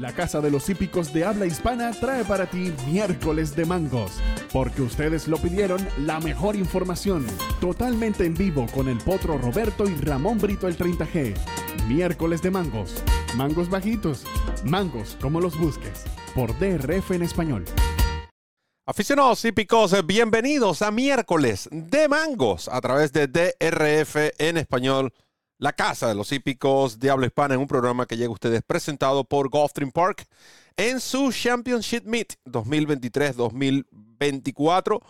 La Casa de los Hípicos de Habla Hispana trae para ti miércoles de mangos, porque ustedes lo pidieron la mejor información, totalmente en vivo con el potro Roberto y Ramón Brito el 30G. Miércoles de mangos, mangos bajitos, mangos como los busques, por DRF en español. Aficionados hípicos, bienvenidos a miércoles de mangos a través de DRF en español la Casa de los Hípicos de Habla Hispana en un programa que llega a ustedes presentado por Gulfstream Park en su Championship Meet 2023-2024.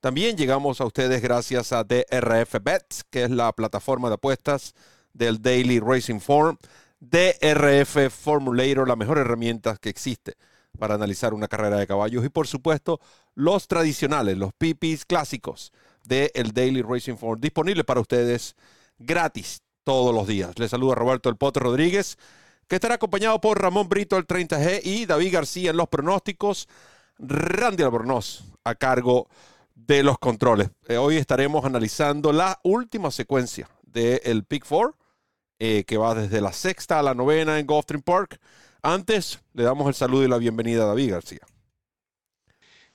También llegamos a ustedes gracias a DRF Bets, que es la plataforma de apuestas del Daily Racing Form. DRF Formulator, la mejor herramienta que existe para analizar una carrera de caballos. Y por supuesto, los tradicionales, los PPs clásicos del Daily Racing Form, disponibles para ustedes gratis todos los días. Les saluda Roberto El Pote Rodríguez, que estará acompañado por Ramón Brito, el 30G, y David García en los pronósticos. Randy Albornoz a cargo de los controles. Eh, hoy estaremos analizando la última secuencia del el Pick Four, eh, que va desde la sexta a la novena en Gulfstream Park. Antes, le damos el saludo y la bienvenida a David García.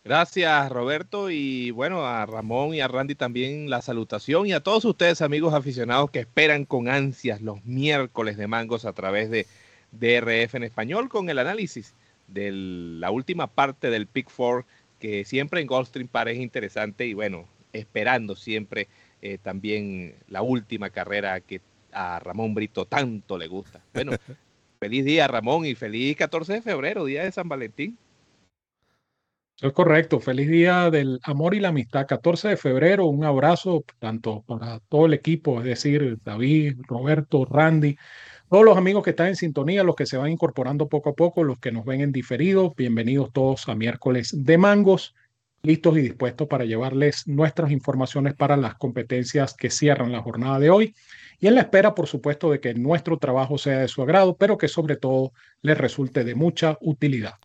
Gracias, Roberto, y bueno, a Ramón y a Randy también la salutación y a todos ustedes, amigos aficionados que esperan con ansias los miércoles de mangos a través de DRF en español con el análisis de la última parte del Pick Four que siempre en Goldstream parece interesante y bueno, esperando siempre eh, también la última carrera que a Ramón Brito tanto le gusta. Bueno, feliz día Ramón y feliz 14 de febrero, día de San Valentín. Es correcto. Feliz día del amor y la amistad. 14 de febrero, un abrazo tanto para todo el equipo, es decir, David, Roberto, Randy, todos los amigos que están en sintonía, los que se van incorporando poco a poco, los que nos ven en diferido. Bienvenidos todos a miércoles de mangos, listos y dispuestos para llevarles nuestras informaciones para las competencias que cierran la jornada de hoy. Y en la espera, por supuesto, de que nuestro trabajo sea de su agrado, pero que sobre todo les resulte de mucha utilidad.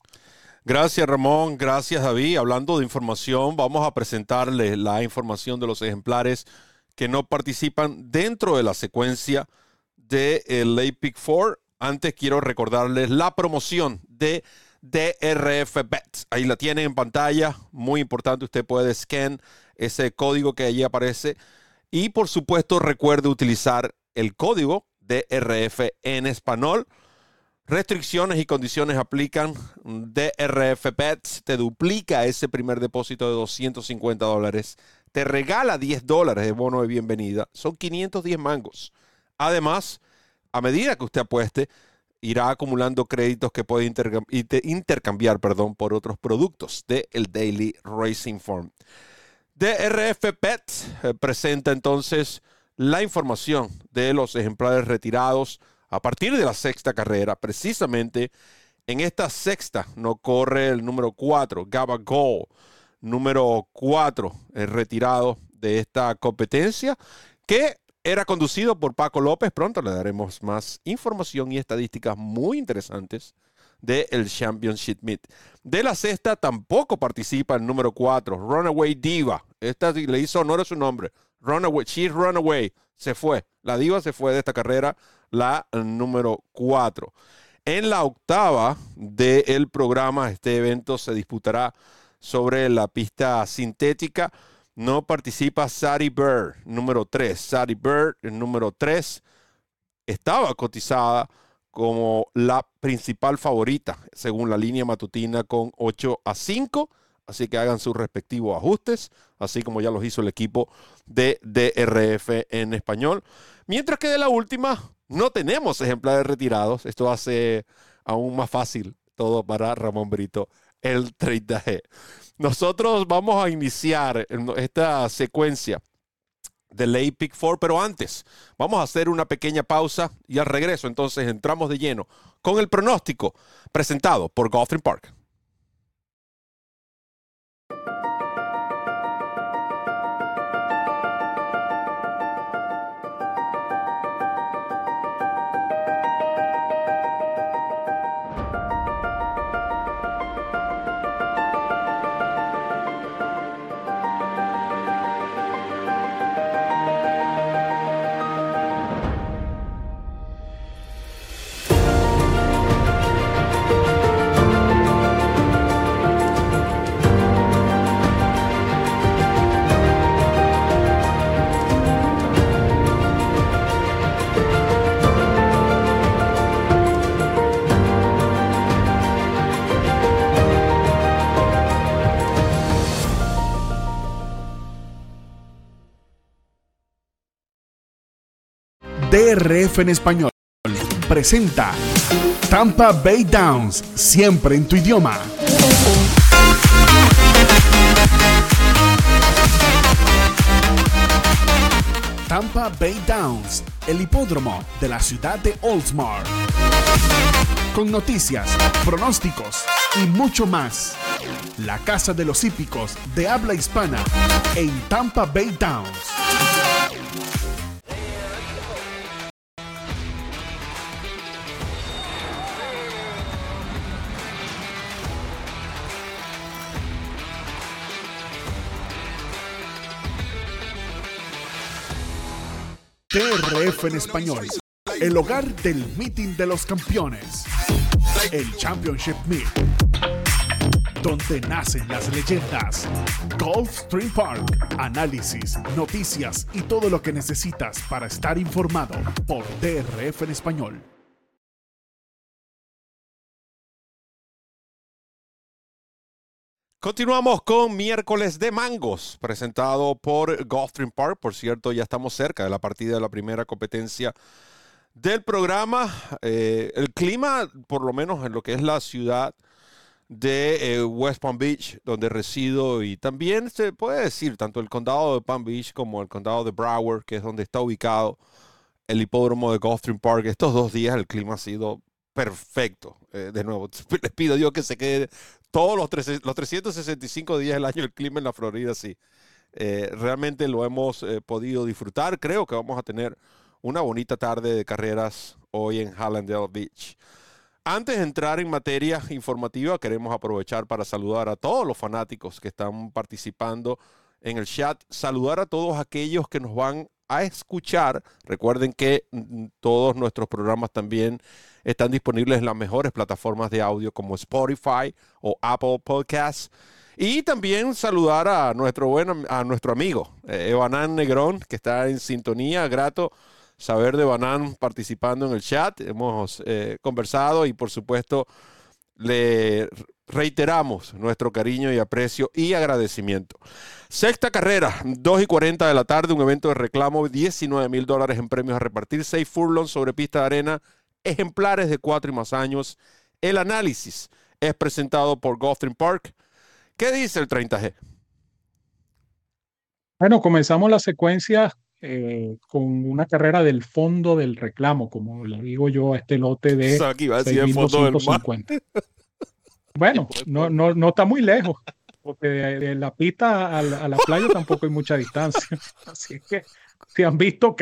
Gracias Ramón, gracias David. Hablando de información, vamos a presentarles la información de los ejemplares que no participan dentro de la secuencia de el Late Pick 4. Antes quiero recordarles la promoción de DRF Bets. Ahí la tienen en pantalla, muy importante, usted puede scan ese código que allí aparece y por supuesto recuerde utilizar el código DRF en español Restricciones y condiciones aplican. DRF Pets te duplica ese primer depósito de 250 dólares. Te regala 10 dólares de bono de bienvenida. Son 510 mangos. Además, a medida que usted apueste, irá acumulando créditos que puede intercambiar perdón, por otros productos del el Daily Racing Form. DRF Pets eh, presenta entonces la información de los ejemplares retirados a partir de la sexta carrera, precisamente en esta sexta no corre el número 4, Gaba Gol, número 4, retirado de esta competencia, que era conducido por Paco López. Pronto le daremos más información y estadísticas muy interesantes del Championship Meet. De la sexta tampoco participa el número 4, Runaway Diva. Esta le hizo honor a su nombre. Runaway, she's Runaway. Se fue. La Diva se fue de esta carrera la número 4. En la octava del programa, este evento se disputará sobre la pista sintética. No participa Sadie Bird, número 3. Sadie Bird, número 3, estaba cotizada como la principal favorita, según la línea matutina, con 8 a 5. Así que hagan sus respectivos ajustes, así como ya los hizo el equipo de DRF en español. Mientras que de la última, no tenemos ejemplares retirados. Esto hace aún más fácil todo para Ramón Brito, el 30G. Nosotros vamos a iniciar esta secuencia del Late Pick 4, pero antes vamos a hacer una pequeña pausa y al regreso entonces entramos de lleno con el pronóstico presentado por Gulfstream Park. DRF en español presenta Tampa Bay Downs, siempre en tu idioma. Tampa Bay Downs, el hipódromo de la ciudad de Oldsmar. Con noticias, pronósticos y mucho más. La casa de los hípicos de habla hispana en Tampa Bay Downs. TRF en español, el hogar del meeting de los campeones, el Championship Meet, donde nacen las leyendas. Golf Stream Park, análisis, noticias y todo lo que necesitas para estar informado por TRF en español. Continuamos con miércoles de mangos, presentado por Gulfstream Park. Por cierto, ya estamos cerca de la partida de la primera competencia del programa. Eh, el clima, por lo menos en lo que es la ciudad de eh, West Palm Beach, donde resido, y también se puede decir tanto el condado de Palm Beach como el condado de Broward, que es donde está ubicado el hipódromo de Gulfstream Park. Estos dos días el clima ha sido perfecto. Eh, de nuevo, les pido a Dios que se quede todos los, los 365 días del año el clima en la Florida, sí. Eh, realmente lo hemos eh, podido disfrutar. Creo que vamos a tener una bonita tarde de carreras hoy en Hallandale Beach. Antes de entrar en materia informativa, queremos aprovechar para saludar a todos los fanáticos que están participando en el chat, saludar a todos aquellos que nos van a escuchar. Recuerden que mm, todos nuestros programas también están disponibles en las mejores plataformas de audio como Spotify o Apple Podcasts. Y también saludar a nuestro, buen, a nuestro amigo eh, Evanán Negrón, que está en sintonía. Grato saber de Evanán participando en el chat. Hemos eh, conversado y por supuesto le reiteramos nuestro cariño y aprecio y agradecimiento. Sexta carrera, 2 y 40 de la tarde, un evento de reclamo, 19 mil dólares en premios a repartir, 6 furlongs sobre pista de arena, ejemplares de 4 y más años. El análisis es presentado por Gulfstream Park. ¿Qué dice el 30G? Bueno, comenzamos la secuencia eh, con una carrera del fondo del reclamo, como le digo yo a este lote de aquí va a el fondo del mar. Bueno, no, no, no está muy lejos, porque de, la pista a la, playa tampoco hay mucha distancia. Así que si han visto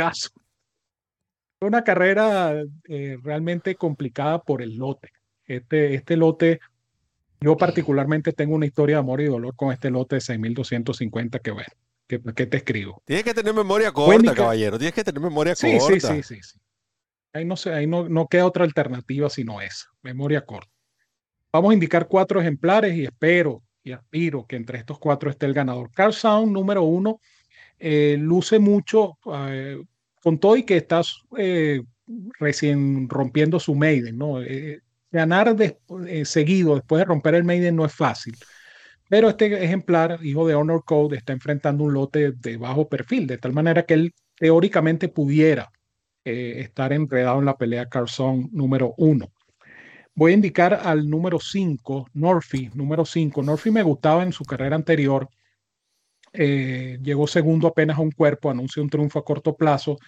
caso. Una carrera eh, realmente complicada por el lote. Este, este lote, yo particularmente tengo una historia de amor y dolor con este lote de 6.250 que bueno, que, ¿qué te escribo? Tienes que tener memoria corta, caballero. Tienes que tener memoria sí, corta. Sí, sí, sí, sí. Ahí no, sé, ahí no, no queda otra alternativa sino esa, memoria corta. Vamos a indicar cuatro ejemplares y espero y aspiro que entre estos cuatro esté el ganador. Carl Sound, número uno, eh, luce mucho eh, con todo y que está eh, recién rompiendo su maiden, ¿no? ganar seguido después de romper el maiden no es fácil. Pero este ejemplar, hijo de Honor Code, está enfrentando un lote de bajo perfil, de tal manera que él teóricamente pudiera estar enredado en la pelea Carson número uno. Voy a indicar al número 5, Norfi, número 5. Norfi me gustaba en su carrera anterior. Eh, llegó segundo apenas a un cuerpo, anuncia un triunfo a corto plazo.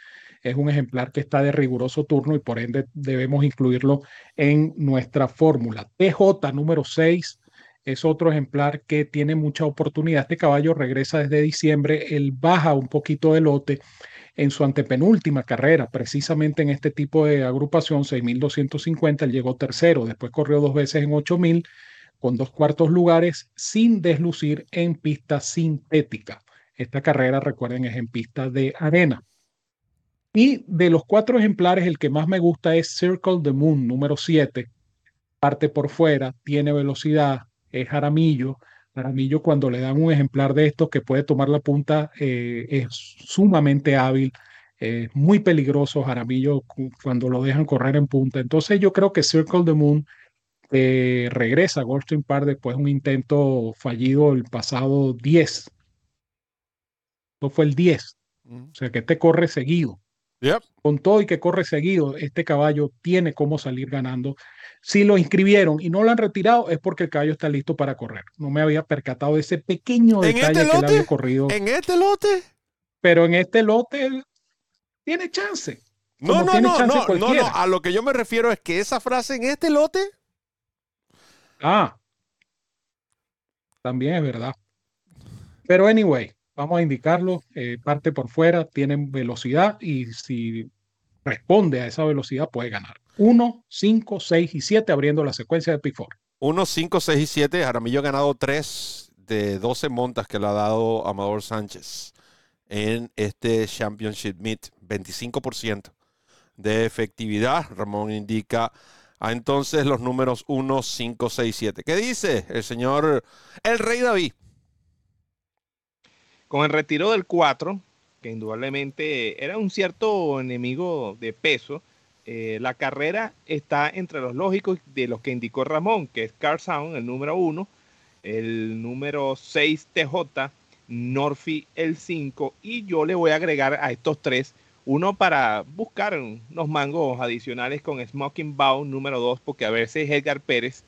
Es un ejemplar que está de riguroso turno y por ende debemos incluirlo en nuestra fórmula. TJ número 6 es otro ejemplar que tiene mucha oportunidad. Este caballo regresa desde diciembre, él baja un poquito de lote en su antepenúltima carrera, precisamente en este tipo de agrupación, 6.250, él llegó tercero, después corrió dos veces en 8.000 con dos cuartos lugares sin deslucir en pista sintética. Esta carrera, recuerden, es en pista de arena. Y de los cuatro ejemplares, el que más me gusta es Circle the Moon, número 7. Parte por fuera, tiene velocidad, es jaramillo, Jaramillo cuando le dan un ejemplar de estos que puede tomar la punta eh, es sumamente hábil, es muy peligroso Jaramillo cuando lo dejan correr en punta. Entonces yo creo que Circle the Moon eh, regresa a Goldstein Park después de un intento fallido el pasado 10. No fue el 10. O sea que este corre seguido. Con todo y que corre seguido, este caballo tiene cómo salir ganando. Si lo inscribieron y no lo han retirado, es porque el caballo está listo para correr. No me había percatado de ese pequeño ¿En detalle este que lote? había corrido. ¿En este lote? Pero en este lote tiene chance. No, no, no, no, no, no. A lo que yo me refiero es que esa frase en este lote. Ah, también es verdad. Pero anyway, vamos a indicarlo. eh, parte por fuera, tienen velocidad y si responde a esa velocidad puede ganar. 1, 5, 6 y 7 abriendo la secuencia de Pick Four. 1, 5, 6 y 7. Jaramillo ha ganado 3 de 12 montas que le ha dado Amador Sánchez en este Championship Meet. 25% de efectividad. Ramón indica a entonces los números 1, 5, 6, 7. ¿Qué dice el señor, el rey David? Con el retiro del 4, que indudablemente era un cierto enemigo de peso, eh, la carrera está entre los lógicos de los que indicó Ramón, que es Car Sound, el número 1, el número 6 TJ, Norfi el 5, y yo le voy a agregar a estos tres uno para buscar unos mangos adicionales con Smoking Bow número 2, porque a veces Edgar Pérez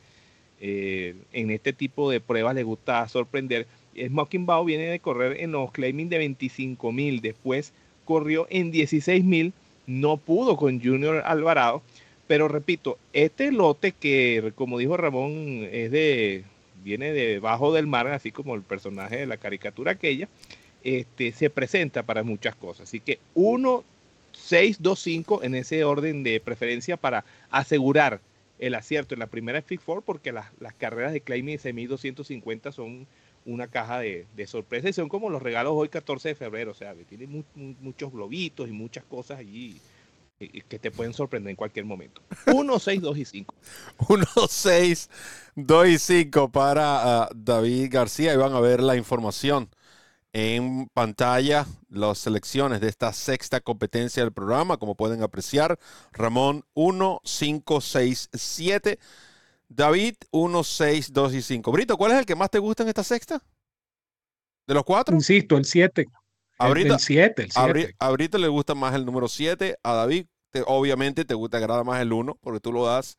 eh, en este tipo de pruebas le gusta sorprender. Smoking Bow viene de correr en los claiming de 25 mil, después corrió en 16 mil, no pudo con Junior Alvarado, pero repito, este lote que como dijo Ramón es de viene debajo del mar, así como el personaje de la caricatura aquella, este, se presenta para muchas cosas. Así que 1, 6, 2, 5 en ese orden de preferencia para asegurar el acierto en la primera Big Four, porque las, las carreras de Claiming Semi 250 son una caja de, de sorpresa y son como los regalos hoy 14 de febrero, o sea, que tiene mu- mu- muchos globitos y muchas cosas allí eh, que te pueden sorprender en cualquier momento. 1, 6, 2 y 5. 1, 6, 2 y 5 para ah, David García. Y van a ver la información en pantalla, las selecciones de esta sexta competencia del programa. Como pueden apreciar, Ramón 1, 5, 6, 7. David 1, 6, 2 y 5. Brito, ¿cuál es el que más te gusta en esta sexta? ¿De los cuatro? Insisto, el 7. Ahorita- el 7, el A 7. Bri- a Brito le gusta más el número 7. A David, te- obviamente, te gusta, agrada más el 1, porque tú lo das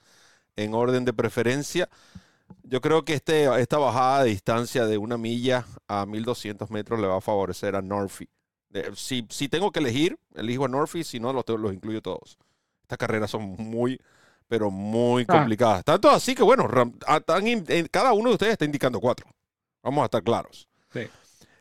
en orden de preferencia. Yo creo que este, esta bajada de distancia de una milla a 1200 metros le va a favorecer a Norfi. Si, si tengo que elegir, elijo a Norfi, si no, los, los incluyo todos. Estas carreras son muy, pero muy Ah. complicadas. Tanto así que, bueno, Ram- in- en- cada uno de ustedes está indicando cuatro. Vamos a estar claros. Sí.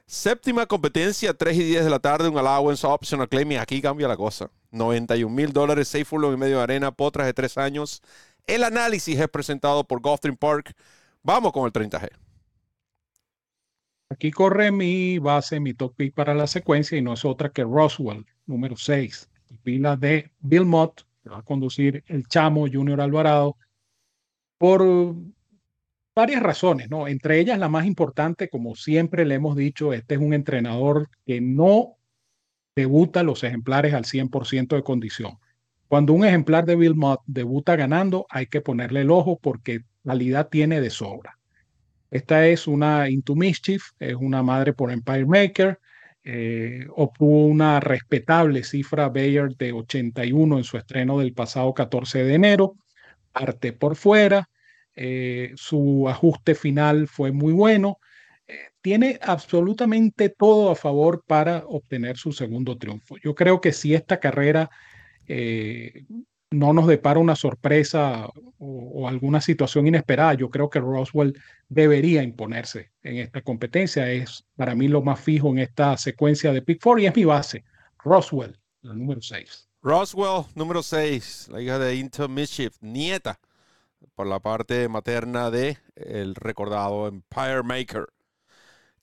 Séptima competencia, 3 y 10 de la tarde, un allowance optional claim. Y aquí cambia la cosa. 91 mil dólares, safe full y medio de arena, potras de 3 años. El análisis es presentado por Gulfstream Park. Vamos con el 30G. Aquí corre mi base, mi top pick para la secuencia y no es otra que Roswell, número 6. Pila de Bill Mott, que va a conducir el chamo Junior Alvarado por varias razones, ¿no? Entre ellas la más importante, como siempre le hemos dicho, este es un entrenador que no debuta los ejemplares al 100% de condición. Cuando un ejemplar de Bill Mott debuta ganando, hay que ponerle el ojo porque calidad tiene de sobra. Esta es una Into Mischief, es una madre por Empire Maker. eh, obtuvo una respetable cifra Bayer de 81 en su estreno del pasado 14 de enero. Parte por fuera. eh, su ajuste final fue muy bueno. eh, tiene absolutamente todo a favor para obtener su segundo triunfo. Yo creo que si esta carrera eh, no nos depara una sorpresa o, o alguna situación inesperada, yo creo que Roswell debería imponerse en esta competencia. Es para mí lo más fijo en esta secuencia de Pick Four y es mi base. Roswell, el número 6. Roswell, número 6, la hija de Into Mischief, nieta por la parte materna de el recordado Empire Maker.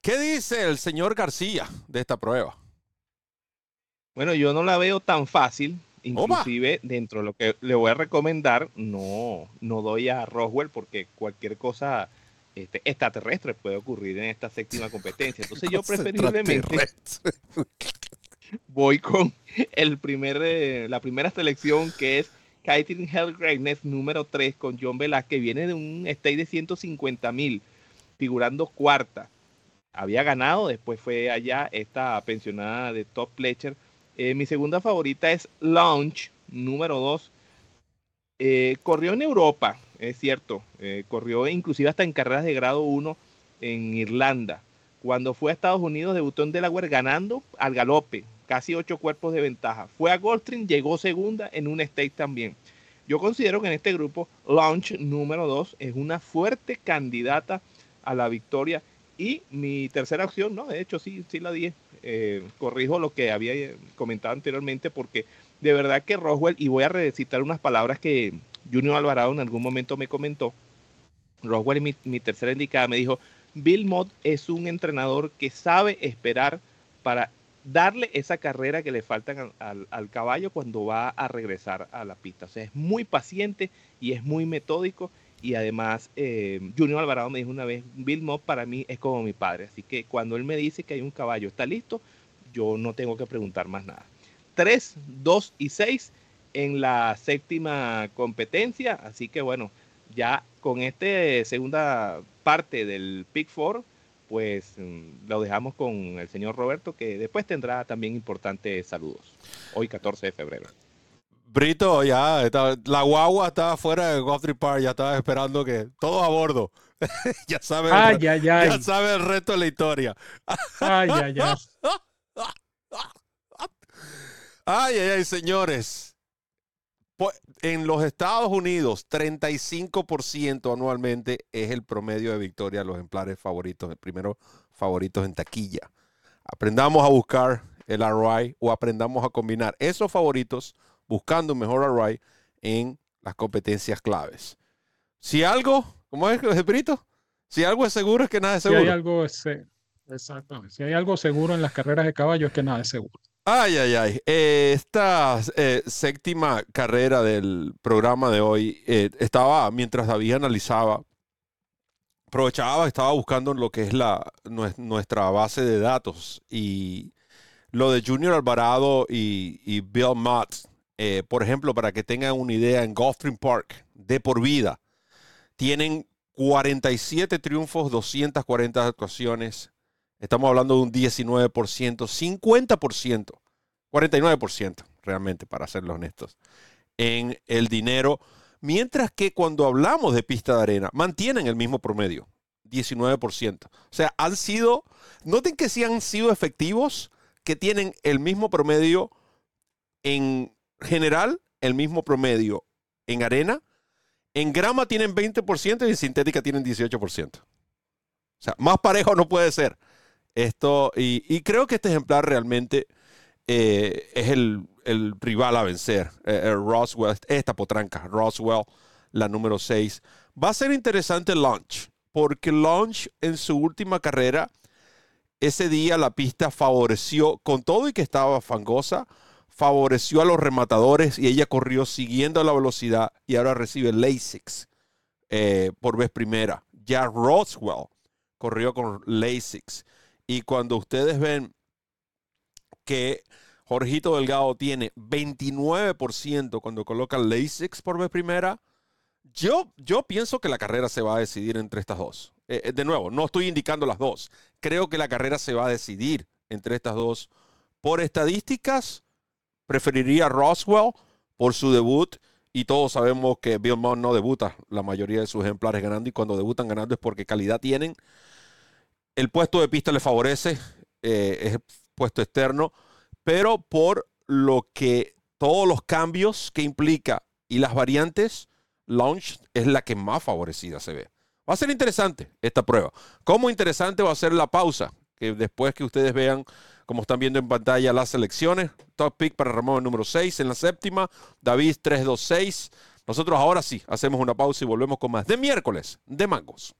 ¿Qué dice el señor García de esta prueba? Bueno, yo no la veo tan fácil. Opa. Inclusive dentro de lo que le voy a recomendar, no, no doy a Roswell porque cualquier cosa este, extraterrestre puede ocurrir en esta séptima competencia. Entonces yo preferiblemente voy con el primer, eh, la primera selección que es Kiting Hell Greatness número 3 con John Velázquez. Viene de un stake de 150 mil, figurando cuarta. Había ganado, después fue allá esta pensionada de Top Fletcher Eh, mi segunda favorita es Launch, número 2. Eh, corrió en Europa, es cierto. Eh, corrió inclusive hasta en carreras de grado 1 en Irlanda. Cuando fue a Estados Unidos, debutó en Delaware ganando al galope, casi ocho cuerpos de ventaja. Fue a Goldstream, llegó segunda en un state también. Yo considero que en este grupo, Launch número 2 es una fuerte candidata a la victoria. Y mi tercera opción, no, de hecho sí, sí la di. Eh, corrijo lo que había comentado anteriormente porque de verdad que Roswell, y voy a recitar unas palabras que Junior Alvarado en algún momento me comentó. Roswell, mi, mi tercera indicada, me dijo, Bill Mott es un entrenador que sabe esperar para darle esa carrera que le faltan al, caballo cuando va a regresar a la pista. O sea, es muy paciente y es muy metódico. Y además, eh, Junior Alvarado me dijo una vez, Bill Mott para mí es como mi padre. Así que cuando él me dice que hay un caballo, está listo, yo no tengo que preguntar más nada. 3, 2 y 6 en la séptima competencia. Así que bueno, ya con esta segunda parte del Pick Four, pues mm, lo dejamos con el señor Roberto, que después tendrá también importantes saludos. Hoy 14 de febrero. Brito, ya, la guagua estaba fuera de Guthrie Park, ya estaba esperando que todos a bordo. ya sabe ya sabe el resto de la historia. ay, ay, ay. Ay, ay, ay, señores. Pues, en los Estados Unidos, 35% anualmente es el promedio de victoria de los ejemplares favoritos, el primero favoritos en taquilla. Aprendamos a buscar el ROI o aprendamos a combinar esos favoritos buscando un mejor ROI en las competencias claves. Si algo, ¿cómo es, Brito? Si algo es seguro es que nada es seguro. Si hay algo, exactamente. Si hay algo seguro en las carreras de caballo es que nada es seguro. Ay, ay, ay. Eh, esta eh, séptima carrera del programa de hoy eh, estaba, mientras David analizaba, aprovechaba, estaba buscando lo que es la, nuestra base de datos y lo de Junior Alvarado y, Bill Mott, por ejemplo, para que tengan una idea, en Gulfstream Park, de por vida, tienen 47 triunfos, 240 actuaciones, Estamos hablando de un 19%, 50%, 49% realmente, para serlo honestos, en el dinero. Mientras que cuando hablamos de pista de arena, mantienen el mismo promedio, 19%. O sea, han sido, noten que sí han sido efectivos, que tienen el mismo promedio en general, el mismo promedio en arena. En grama tienen 20% y en sintética tienen 18%. O sea, más parejo no puede ser. Esto, y, creo que este ejemplar realmente eh, es el, rival a vencer. Eh, eh, Roswell, esta potranca, Roswell, la número 6. Va a ser interesante launch, porque launch en su última carrera, ese día la pista favoreció, con todo y que estaba fangosa, favoreció a los rematadores y ella corrió siguiendo la velocidad y ahora recibe LASIX por vez primera. Ya Roswell corrió con LASIX. Y cuando ustedes ven que Jorgito Delgado tiene 29% cuando coloca LASIX por vez primera, yo, yo pienso que la carrera se va a decidir entre estas dos. Eh, eh, de nuevo, no estoy indicando las dos. Creo que la carrera se va a decidir entre estas dos. Por estadísticas, preferiría Roswell por su debut. Y todos sabemos que Bill Mott no debuta la mayoría de sus ejemplares ganando. Y cuando debutan ganando es porque calidad tienen el puesto de pista le favorece, eh, es puesto externo, pero por lo que todos los cambios que implica y las variantes, Launch es la que más favorecida se ve. Va a ser interesante esta prueba. Como interesante va a ser la pausa, que después que ustedes vean, como están viendo en pantalla, las selecciones. Top pick para Ramón número 6 en la séptima, David 326. Nosotros ahora sí hacemos una pausa y volvemos con más de miércoles de mangos.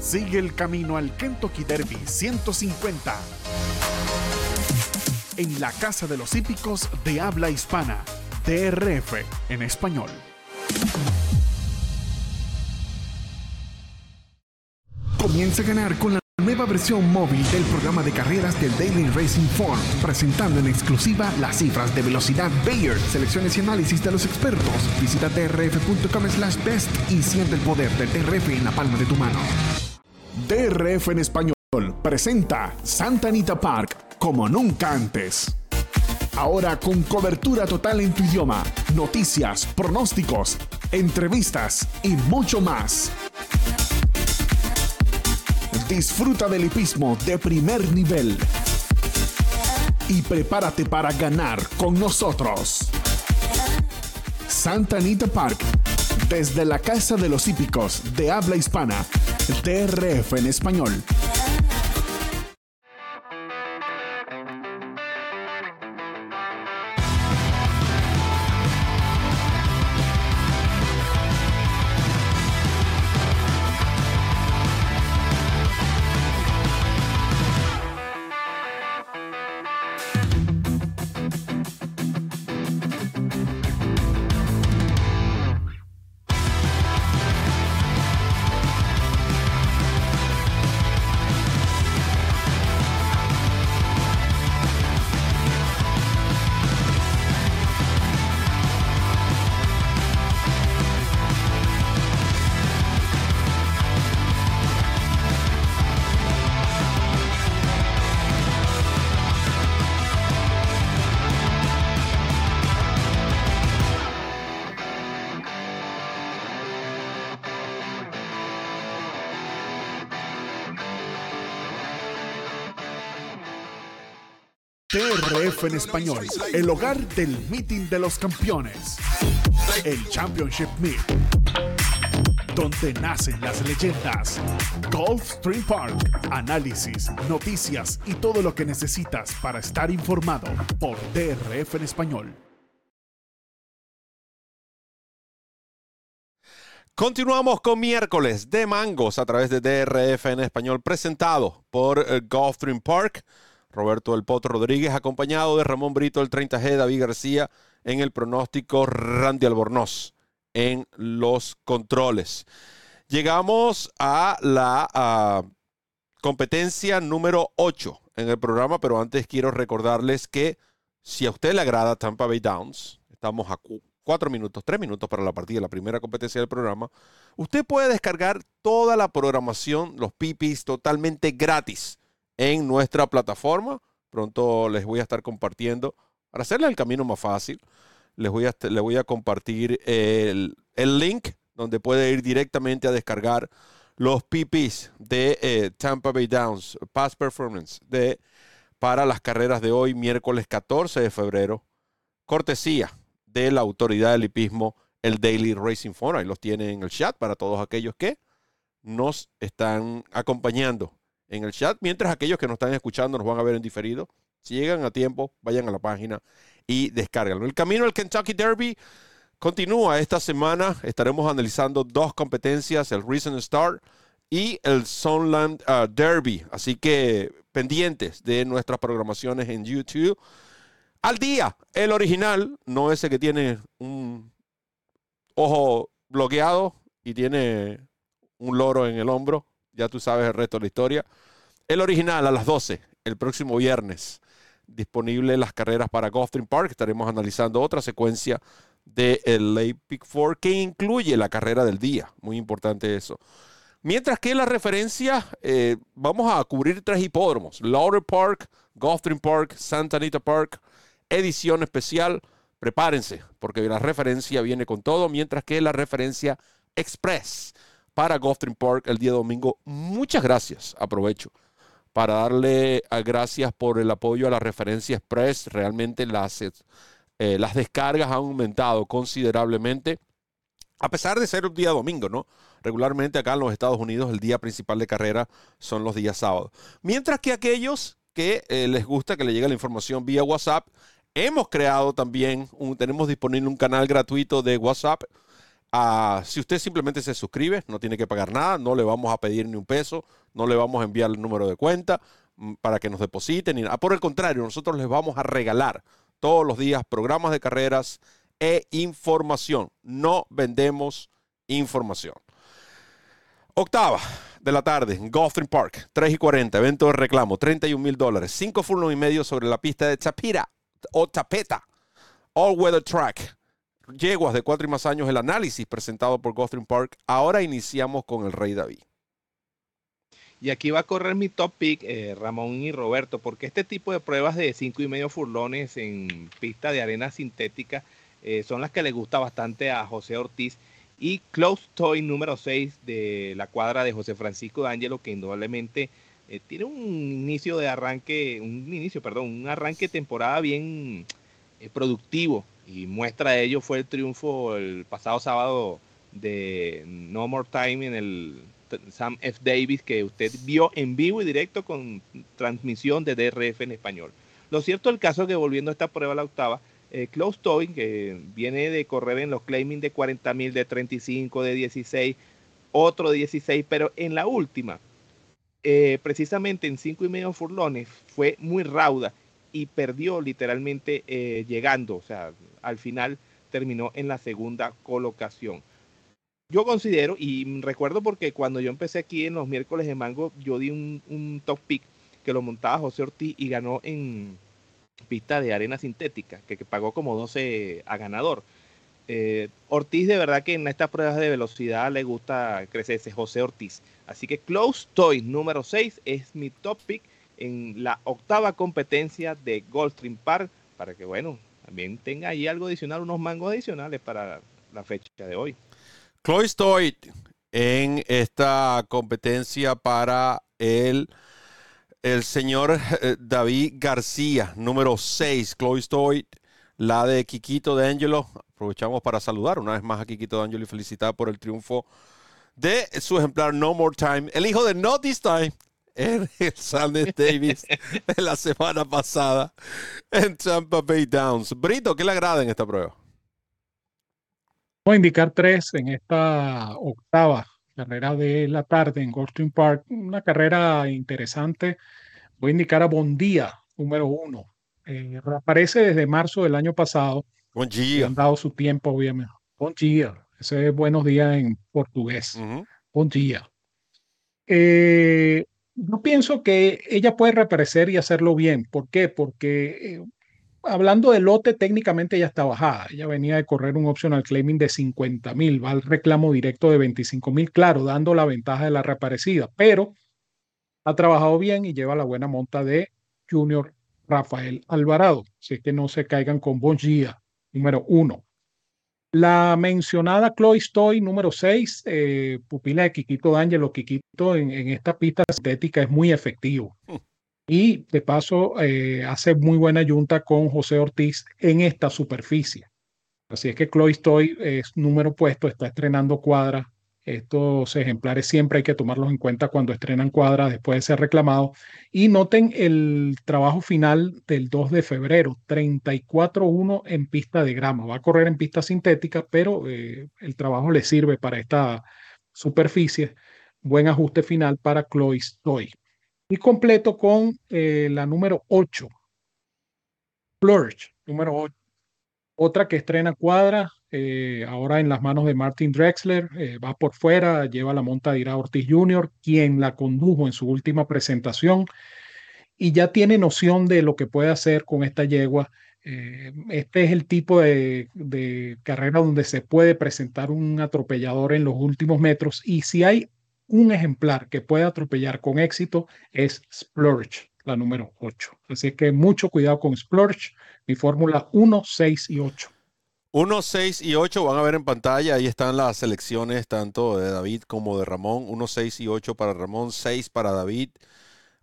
Sigue el camino al Kentucky Derby 150 en la Casa de los Hípicos de habla hispana, DRF en español. Comienza a ganar con la nueva versión móvil del programa de carreras del Daily Racing Form, presentando en exclusiva las cifras de velocidad Bayer, selecciones y análisis de los expertos. Visita drf.com slash best y siente el poder del DRF en la palma de tu mano. DRF en español presenta Santa Anita Park como nunca antes. Ahora con cobertura total en tu idioma, noticias, pronósticos, entrevistas y mucho más. Disfruta del hipismo de primer nivel. Y prepárate para ganar con nosotros. Santa Anita Park, desde la Casa de los Hípicos de habla hispana, TRF en español. TRF en español, el hogar del meeting de los campeones. El Championship Meet. Donde nacen las leyendas. Golf Stream Park. Análisis, noticias y todo lo que necesitas para estar informado por TRF en español. Continuamos con miércoles de mangos a través de DRF en español presentado por eh, Golf Dream Park. Roberto del Potro Rodríguez, acompañado de Ramón Brito, el 30G, David García en el pronóstico, Randy Albornoz en los controles. Llegamos a la competencia número 8 en el programa, pero antes quiero recordarles que si a usted le agrada Tampa Bay Downs, estamos a cuatro minutos, tres minutos para la partida, la primera competencia del programa, usted puede descargar toda la programación, los PPs totalmente gratis en nuestra plataforma. Pronto les voy a estar compartiendo, para hacerle el camino más fácil, les voy a, les voy a compartir el, link donde puede ir directamente a descargar los PPs de eh, Tampa Bay Downs, Past Performance, de, para las carreras de hoy, miércoles 14 de febrero, cortesía de la autoridad del hipismo, el Daily Racing Phone. Ahí los tienen en el chat para todos aquellos que nos están acompañando en el chat, mientras aquellos que nos están escuchando nos van a ver en diferido. Si llegan a tiempo, vayan a la página y descárganlo. El camino al Kentucky Derby continúa esta semana. Estaremos analizando dos competencias, el Recent Start y el Sunland uh, Derby. Así que pendientes de nuestras programaciones en YouTube. Al día, el original, no ese que tiene un ojo bloqueado y tiene un loro en el hombro ya tú sabes el resto de la historia. El original a las 12, el próximo viernes. Disponible las carreras para Gulfstream Park. Estaremos analizando otra secuencia del el Lake Pick 4 que incluye la carrera del día. Muy importante eso. Mientras que la referencia, eh, vamos a cubrir tres hipódromos: Lauder Park, Gulfstream Park, Santa Anita Park, edición especial. Prepárense, porque la referencia viene con todo, mientras que la referencia Express para Gulfstream Park el día domingo. Muchas gracias, aprovecho para darle gracias por el apoyo a la referencia Express. Realmente las, eh, las descargas han aumentado considerablemente, a pesar de ser un día domingo, ¿no? Regularmente acá en los Estados Unidos el día principal de carrera son los días sábados. Mientras que aquellos que eh, les gusta que le llegue la información vía WhatsApp, hemos creado también, un, tenemos disponible un canal gratuito de WhatsApp Ah, si usted simplemente se suscribe, no tiene que pagar nada, no le vamos a pedir ni un peso, no le vamos a enviar el número de cuenta mm, para que nos depositen. Ni nada. Por el contrario, nosotros les vamos a regalar todos los días programas de carreras e información. No vendemos información. Octava de la tarde Gulfstream Park, 3 y 40, evento de reclamo, 31 mil dólares, 5 furlong y medio sobre la pista de Chapira o Tapeta, All Weather Track yeguas de cuatro y más años, el análisis presentado por Gulfstream Park. Ahora iniciamos con el Rey David. Y aquí va a correr mi top pick, eh, Ramón y Roberto, porque este tipo de pruebas de cinco y medio furlones en pista de arena sintética eh, son las que le gusta bastante a José Ortiz. Y Close Toy número 6 de la cuadra de José Francisco D'Angelo, que indudablemente eh, tiene un inicio de arranque, un inicio, perdón, un arranque temporada bien productivo. Y muestra de ello fue el triunfo el pasado sábado de No More Time en el Sam F. Davis que usted vio en vivo y directo con transmisión de DRF en español. Lo cierto el caso es que volviendo a esta prueba la octava, eh, Towing, que viene de correr en los claiming de 40 mil, de 35, de 16, otro de 16, pero en la última, eh, precisamente en 5 y medio furlones, fue muy rauda y perdió literalmente eh, llegando, o sea, al final terminó en la segunda colocación yo considero, y recuerdo porque cuando yo empecé aquí en los miércoles de Mango, yo di un, top pick que lo montaba José Ortiz y ganó en pista de arena sintética, que, pagó como 12 a ganador. Eh, Ortiz de verdad que en estas pruebas de velocidad le gusta crecerse, José Ortiz. Así que Close Toy número 6 es mi top pick en la octava competencia de Goldstream Park, para que bueno, también tenga ahí algo adicional, unos mangos adicionales para la fecha de hoy. Chloe Stoyd en esta competencia para el, el señor eh, David García, número 6. Chloe Stoyd, la de Kikito de Angelo. Aprovechamos para saludar una vez más a Kikito de Angelo y felicitar por el triunfo de su ejemplar No More Time, el hijo de Not This Time, el Sanders Davis de la semana pasada en Tampa Bay Downs. Brito, ¿qué le agrada en esta prueba? Voy a indicar tres en esta octava carrera de la tarde en Goldstream Park. Una carrera interesante. Voy a indicar a Bondía, número uno. Eh, reaparece desde marzo del año pasado. Buen día. Han dado su tiempo, obviamente. Buen día. Ese es buenos días en portugués. Buen día. Eh, yo pienso que ella puede reaparecer y hacerlo bien. ¿Por qué? Porque eh, hablando de lote, técnicamente ya está bajada. Ella venía de correr un optional claiming de 50 mil, va al reclamo directo de 25 mil, claro, dando la ventaja de la reaparecida, pero ha trabajado bien y lleva la buena monta de Junior Rafael Alvarado. Así que no se caigan con Bon número uno. La mencionada Chloe Stoy, número 6, eh, pupila de Quiquito D'Angelo. Quiquito en, en esta pista sintética es muy efectivo. Hmm y de paso eh, hace muy buena junta con José Ortiz en esta superficie. Así es que Chloe Stoy es número puesto, está estrenando cuadra. Estos ejemplares siempre hay que tomarlos en cuenta cuando estrenan cuadra después de ser reclamado. Y noten el trabajo final del 2 de febrero, 34-1 en pista de grama. Va a correr en pista sintética, pero eh, el trabajo le sirve para esta superficie. Buen ajuste final para Chloe Stoy. Y completo con eh, la número 8, Flourish, número 8. Otra que estrena cuadra, eh, ahora en las manos de Martin Drexler, eh, va por fuera, lleva la monta de Ira Ortiz Jr., quien la condujo en su última presentación y ya tiene noción de lo que puede hacer con esta yegua. este es el tipo de, de, carrera donde se puede presentar un atropellador en los últimos metros y si hay un ejemplar que puede atropellar con éxito es Splurge, la número 8. Así que mucho cuidado con Splurge, mi fórmula 1, 6 y 8. 1, 6 y 8 van a ver en pantalla. Ahí están las selecciones tanto de David como de Ramón. 1, 6 y 8 para Ramón, 6 para David.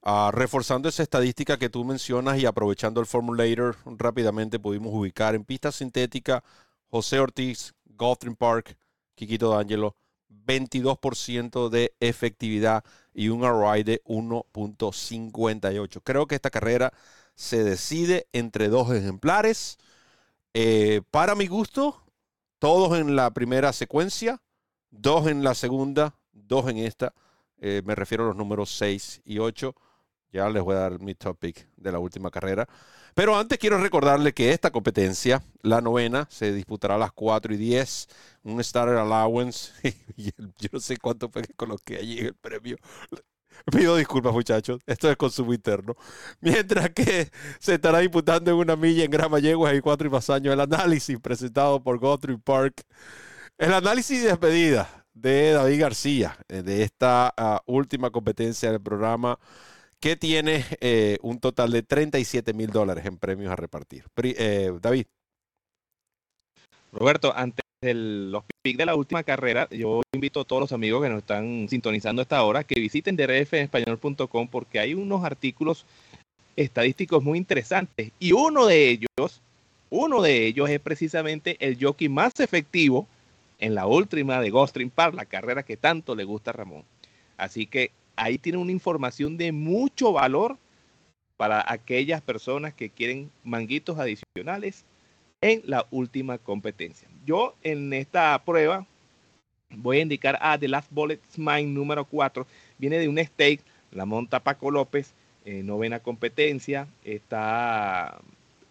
Uh, reforzando esa estadística que tú mencionas y aprovechando el formulator, rápidamente pudimos ubicar en pista sintética José Ortiz, Gotham Park, Quiquito D'Angelo, 22% de efectividad y un ROI de 1.58. Creo que esta carrera se decide entre dos ejemplares. Eh, para mi gusto, todos en la primera secuencia, dos en la segunda, dos en esta. Eh, me refiero a los números 6 y 8. Ya les voy a dar mi topic de la última carrera. Pero antes quiero recordarle que esta competencia, la novena, se disputará a las 4 y 10. Un Starter Allowance. Yo no sé cuánto fue que coloqué allí en el premio. Pido disculpas, muchachos. Esto es consumo interno. Mientras que se estará disputando en una milla en Grama Yeguas y cuatro y más años el análisis presentado por Guthrie Park. El análisis de despedida de David García, eh, de esta ah, última competencia del programa, que tiene eh, un total de 37 mil dólares en premios a repartir. Eh, David. Roberto, antes los picks de la última carrera, yo invito a todos los amigos que nos están sintonizando a esta hora que visiten drfespañol.com porque hay unos artículos estadísticos muy interesantes y uno de ellos, uno de ellos es precisamente el jockey más efectivo en la última de Gostring Park, la carrera que tanto le gusta a Ramón. Así que ahí tiene una información de mucho valor para aquellas personas que quieren manguitos adicionales en la última competencia. Yo en esta prueba voy a indicar a The Last Bullets Mine número 4. Viene de un stake, la monta Paco López, eh, novena competencia. Está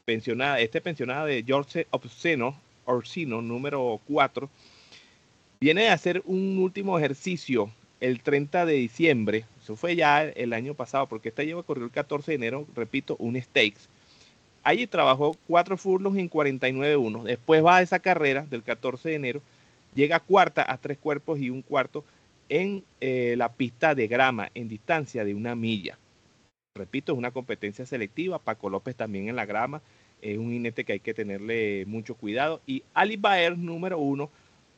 pensionada, este pensionada de George Orsino, Orsino número 4. Viene a hacer un último ejercicio el 30 de diciembre. Eso fue ya el año pasado, porque esta lleva corrió el 14 de enero, repito, un stakes. Allí trabajó cuatro furlongs en 49-1. Después va a esa carrera del 14 de enero, llega cuarta a tres cuerpos y un cuarto en eh, la pista de grama en distancia de una milla. Repito, es una competencia selectiva. Paco López también en la grama. Es un jinete que hay que tenerle mucho cuidado. Y Ali Baer, número uno,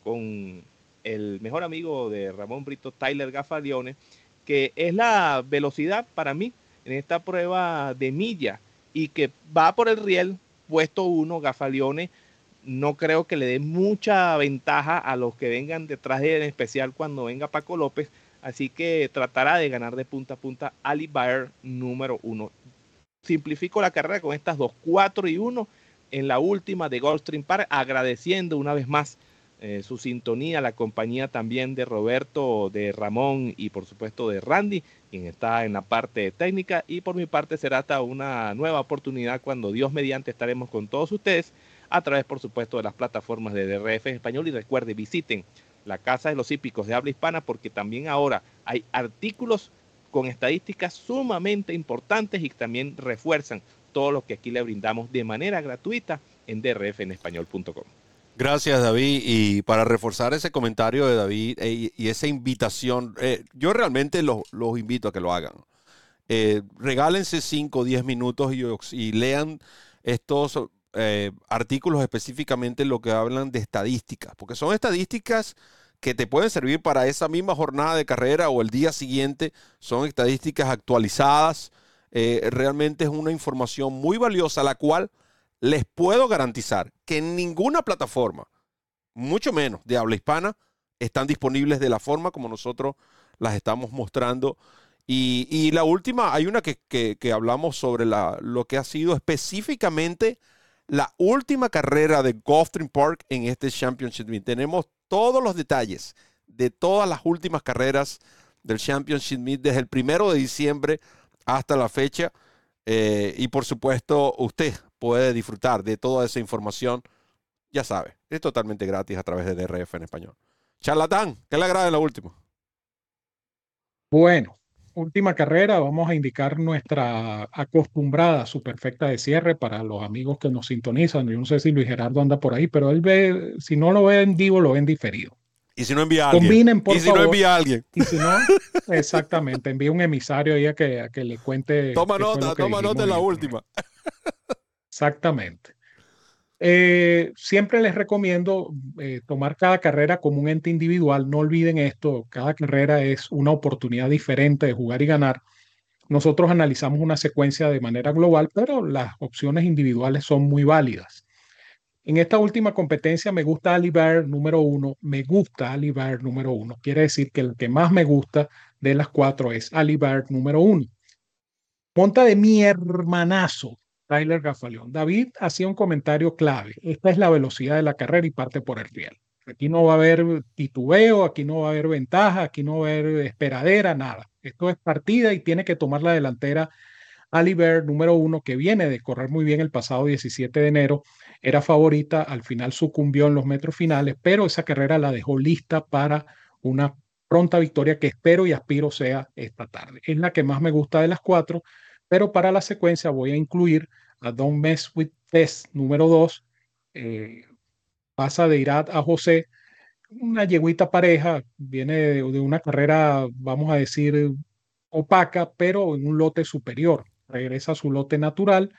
con el mejor amigo de Ramón Brito, Tyler Gafalione, que es la velocidad para mí en esta prueba de milla y que va por el riel puesto uno, Gafalione. No creo que le dé mucha ventaja a los que vengan detrás de él, en especial cuando venga Paco López. Así que tratará de ganar de punta a punta Ali Bayer número uno. Simplifico la carrera con estas dos, cuatro y uno en la última de Goldstream Park, agradeciendo una vez más eh, su sintonía, la compañía también de Roberto, de Ramón y por supuesto de Randy, quien está en la parte técnica. Y por mi parte será hasta una nueva oportunidad cuando Dios mediante estaremos con todos ustedes a través por supuesto de las plataformas de DRF Español. Y recuerde, visiten la Casa de los Hípicos de habla hispana porque también ahora hay artículos con estadísticas sumamente importantes y también refuerzan todo lo que aquí le brindamos de manera gratuita en drfenespañol.com. Gracias, David. Y para reforzar ese comentario de David eh, y esa invitación, eh, yo realmente los, invito a que lo hagan. Eh, regálense 5 o 10 minutos y, lean estos artículos específicamente lo que hablan de estadísticas, porque son estadísticas que te pueden servir para esa misma jornada de carrera o el día siguiente. Son estadísticas actualizadas. realmente es una información muy valiosa, la cual les puedo garantizar que en ninguna plataforma, mucho menos de habla hispana, están disponibles de la forma como nosotros las estamos mostrando. Y, la última, hay una que, hablamos sobre lo que ha sido específicamente la última carrera de Gulfstream Park en este Championship Meet. Tenemos todos los detalles de todas las últimas carreras del Championship Meet desde el primero de diciembre hasta la fecha. Eh, y por supuesto, usted puede disfrutar de toda esa información, ya sabe, es totalmente gratis a través de DRF en español. Charlatán, ¿qué le agrada en la última? Bueno, última carrera, vamos a indicar nuestra acostumbrada su perfecta de cierre para los amigos que nos sintonizan. Yo no sé si Luis Gerardo anda por ahí, pero él ve, si no lo ve en vivo, lo ve en diferido. Y si no envía a alguien. Combinen, por y si no envía a alguien. Y si no, exactamente, envía un emisario ahí a que, a que le cuente. Toma nota, toma nota en la última. Exactamente. Eh, siempre les recomiendo eh, tomar cada carrera como un ente individual. No olviden esto, cada carrera es una oportunidad diferente de jugar y ganar. Nosotros analizamos una secuencia de manera global, pero las opciones individuales son muy válidas. En esta última competencia me gusta Ali número uno, me gusta Ali número uno. Quiere decir que el que más me gusta de las cuatro es Ali número uno. Monta de mi hermanazo, Tyler Gafaleón. David hacía un comentario clave. Esta es la velocidad de la carrera y parte por el riel. Aquí no va a haber titubeo, aquí no va a haber ventaja, aquí no va a haber esperadera, nada. Esto es partida y tiene que tomar la delantera Aliber, número uno, que viene de correr muy bien el pasado 17 de enero. Era favorita, al final sucumbió en los metros finales, pero esa carrera la dejó lista para una pronta victoria que espero y aspiro sea esta tarde. Es la que más me gusta de las cuatro pero para la secuencia voy a incluir a Don't Mess With Test número 2. Eh, pasa de Irat a José. una yeguita pareja, viene de, una carrera, vamos a decir, opaca, pero en un lote superior. Regresa a su lote natural,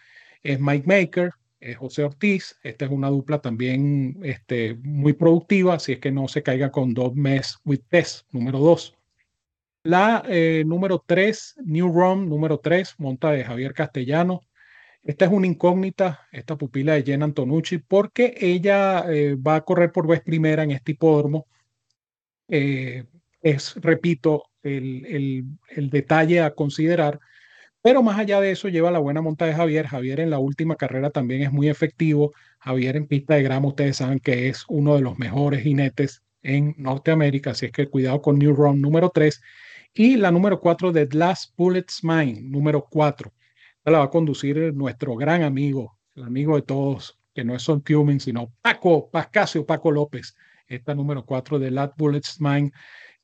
es Mike Maker, es José Ortiz. Esta es una dupla también este, muy productiva, así es que no se caiga con dos mes with test, número dos. La eh, número tres, New Rom, número tres, monta de Javier Castellano. Esta es una incógnita, esta pupila de Jen Antonucci, porque ella eh, va a correr por vez primera en este hipódromo. Eh, es, repito, el, el, detalle a considerar. Pero más allá de eso, lleva la buena monta de Javier. Javier en la última carrera también es muy efectivo. Javier en pista de grama, ustedes saben que es uno de los mejores jinetes en Norteamérica, así es que cuidado con New Run número 3. Y la número 4 de Last Bullets Mine, número 4 la va a conducir nuestro gran amigo, el amigo de todos, que no es Son Cumming, sino Paco, Pascasio Paco López, esta número 4 de Lat Bullets Mine,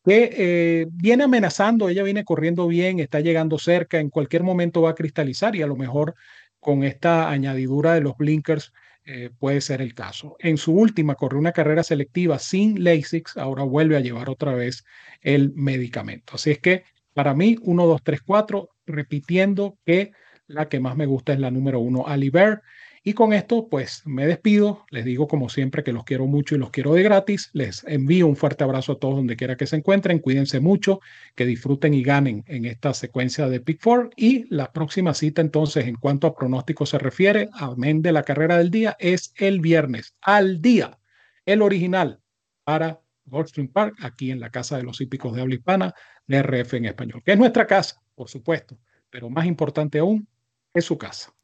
que eh, viene amenazando, ella viene corriendo bien, está llegando cerca, en cualquier momento va a cristalizar y a lo mejor con esta añadidura de los blinkers eh, puede ser el caso. En su última corrió una carrera selectiva sin LASIX, ahora vuelve a llevar otra vez el medicamento. Así es que para mí, 1, 2, 3, 4, repitiendo que la que más me gusta es la número uno, Aliber. Y con esto, pues me despido. Les digo, como siempre, que los quiero mucho y los quiero de gratis. Les envío un fuerte abrazo a todos donde quiera que se encuentren. Cuídense mucho, que disfruten y ganen en esta secuencia de Pick Four. Y la próxima cita, entonces, en cuanto a pronóstico se refiere, amén de la carrera del día, es el viernes al día, el original para Goldstream Park, aquí en la Casa de los Hípicos de Habla Hispana, de RF en español, que es nuestra casa, por supuesto. Pero más importante aún, es su casa.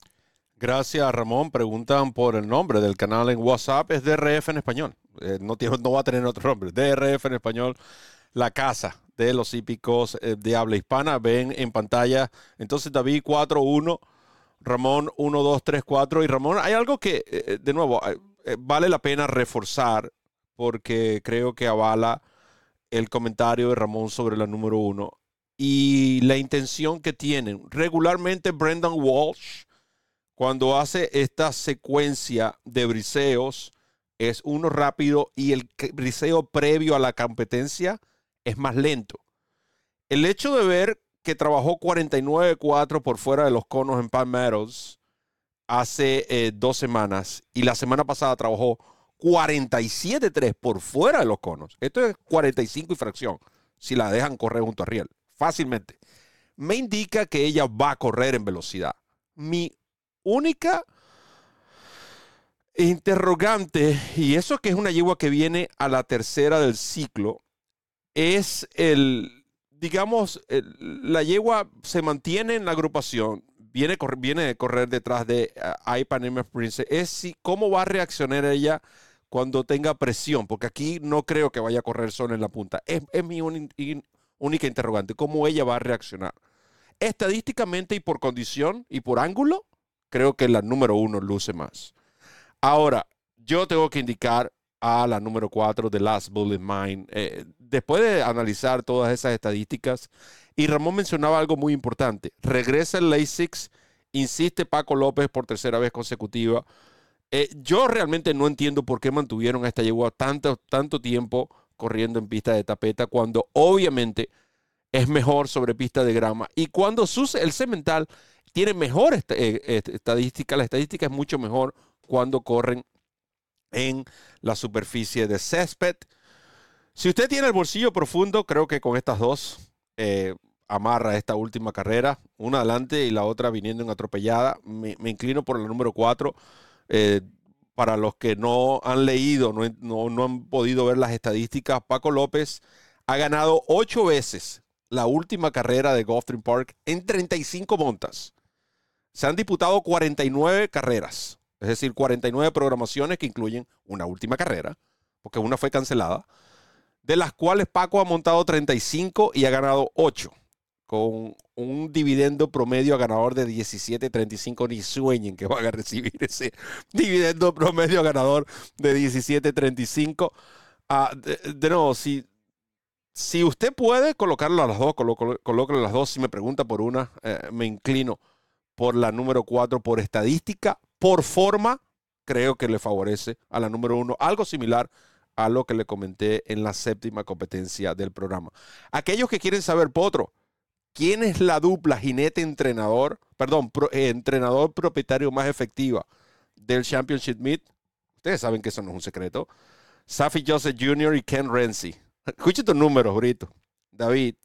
Gracias, Ramón. Preguntan por el nombre del canal en WhatsApp. Es DRF en español. Eh, no, tiene, no va a tener otro nombre. DRF en español. La casa de los hípicos eh, de habla hispana. Ven en pantalla. Entonces, David 4-1. Ramón 1-2-3-4. Y Ramón, hay algo que, eh, de nuevo, vale la pena reforzar porque creo que avala el comentario de Ramón sobre la número uno y la intención que tienen. Regularmente Brendan Walsh, cuando hace esta secuencia de briseos, es uno rápido y el briseo previo a la competencia es más lento. El hecho de ver que trabajó 49-4 por fuera de los conos en Meadows hace eh, dos semanas y la semana pasada trabajó 47-3 por fuera de los conos. Esto es 45 y fracción si la dejan correr junto a Riel fácilmente, me indica que ella va a correr en velocidad. Mi única interrogante, y eso que es una yegua que viene a la tercera del ciclo, es el, digamos, la yegua se mantiene en la agrupación, viene, viene a correr detrás de uh, Ipanema Prince, es si, cómo va a reaccionar ella cuando tenga presión, porque aquí no creo que vaya a correr solo en la punta. Es, es mi única interrogante, cómo ella va a reaccionar. Estadísticamente y por condición y por ángulo, creo que la número uno luce más. Ahora, yo tengo que indicar a la número cuatro de Last Bullet Mine. Eh, después de analizar todas esas estadísticas, y Ramón mencionaba algo muy importante, regresa el LASIX, insiste Paco López por tercera vez consecutiva. Eh, yo realmente no entiendo por qué mantuvieron a esta yegua tanto, tanto tiempo corriendo en pista de tapeta cuando obviamente es mejor sobre pista de grama. Y cuando el cemental tiene mejor eh, estadística, la estadística es mucho mejor cuando corren en la superficie de césped. Si usted tiene el bolsillo profundo, creo que con estas dos eh, amarra esta última carrera, una adelante y la otra viniendo en atropellada. Me, inclino por el número 4 para los que no han leído, no, han podido ver las estadísticas, Paco López ha ganado ocho veces la última carrera de Gulfstream Park en 35 montas. Se han disputado 49 carreras, es decir, 49 programaciones que incluyen una última carrera, porque una fue cancelada, de las cuales Paco ha montado 35 y ha ganado 8 con un dividendo promedio a ganador de 17.35, ni sueñen que van a recibir ese dividendo promedio a ganador de 17.35. Ah, de, nuevo, si, si usted puede colocarlo a las dos, colóquelo a las dos. Si me pregunta por una, eh, me inclino por la número 4 por estadística, por forma, creo que le favorece a la número 1. Algo similar a lo que le comenté en la séptima competencia del programa. Aquellos que quieren saber, Potro, ¿quién es la dupla jinete-entrenador, perdón, eh, entrenador propietario más efectiva del Championship Meet? Ustedes saben que eso no es un secreto. Safi Joseph Jr. y Ken Renzi. Escuche tus números, Brito. David.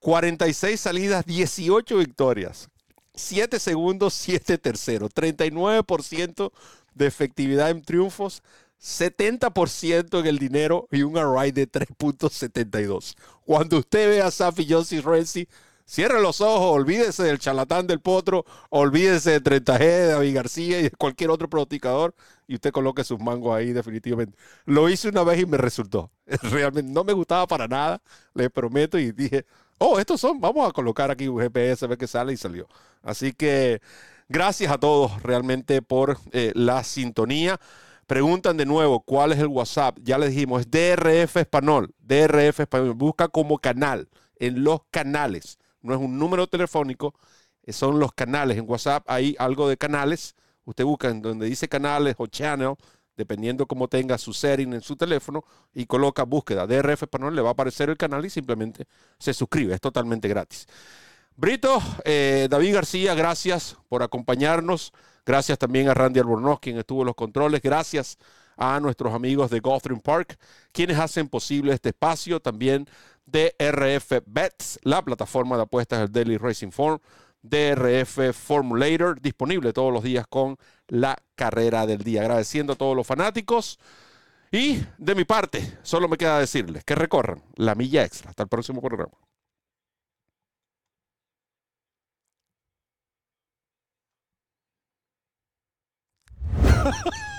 46 salidas, 18 victorias. 7 segundos, 7 terceros. 39% de efectividad en triunfos. 70% en el dinero y un array de 3.72. Cuando usted ve a Safi Joseph Renzi, Cierre los ojos, olvídese del charlatán del potro, olvídese de 30G, de David García y de cualquier otro practicador y usted coloque sus mangos ahí definitivamente. Lo hice una vez y me resultó. Realmente no me gustaba para nada, le prometo, y dije, oh, estos son, vamos a colocar aquí un GPS, a ver qué sale y salió. Así que gracias a todos realmente por eh, la sintonía. Preguntan de nuevo cuál es el WhatsApp. Ya les dijimos, es DRF Español. DRF Español. Busca como canal en los canales no es un número telefónico, eh, son los canales. En WhatsApp hay algo de canales. Usted busca en donde dice canales o channel, dependiendo cómo tenga su setting en su teléfono, y coloca búsqueda DRF Español, le va a aparecer el canal y simplemente se suscribe. Es totalmente gratis. Brito, eh, David García, gracias por acompañarnos. Gracias también a Randy Albornoz, quien estuvo en los controles. Gracias a nuestros amigos de Gotham Park, quienes hacen posible este espacio. También DRF Bets, la plataforma de apuestas del Daily Racing Form, DRF Formulator, disponible todos los días con la carrera del día. Agradeciendo a todos los fanáticos. Y de mi parte, solo me queda decirles que recorran la milla extra. Hasta el próximo programa.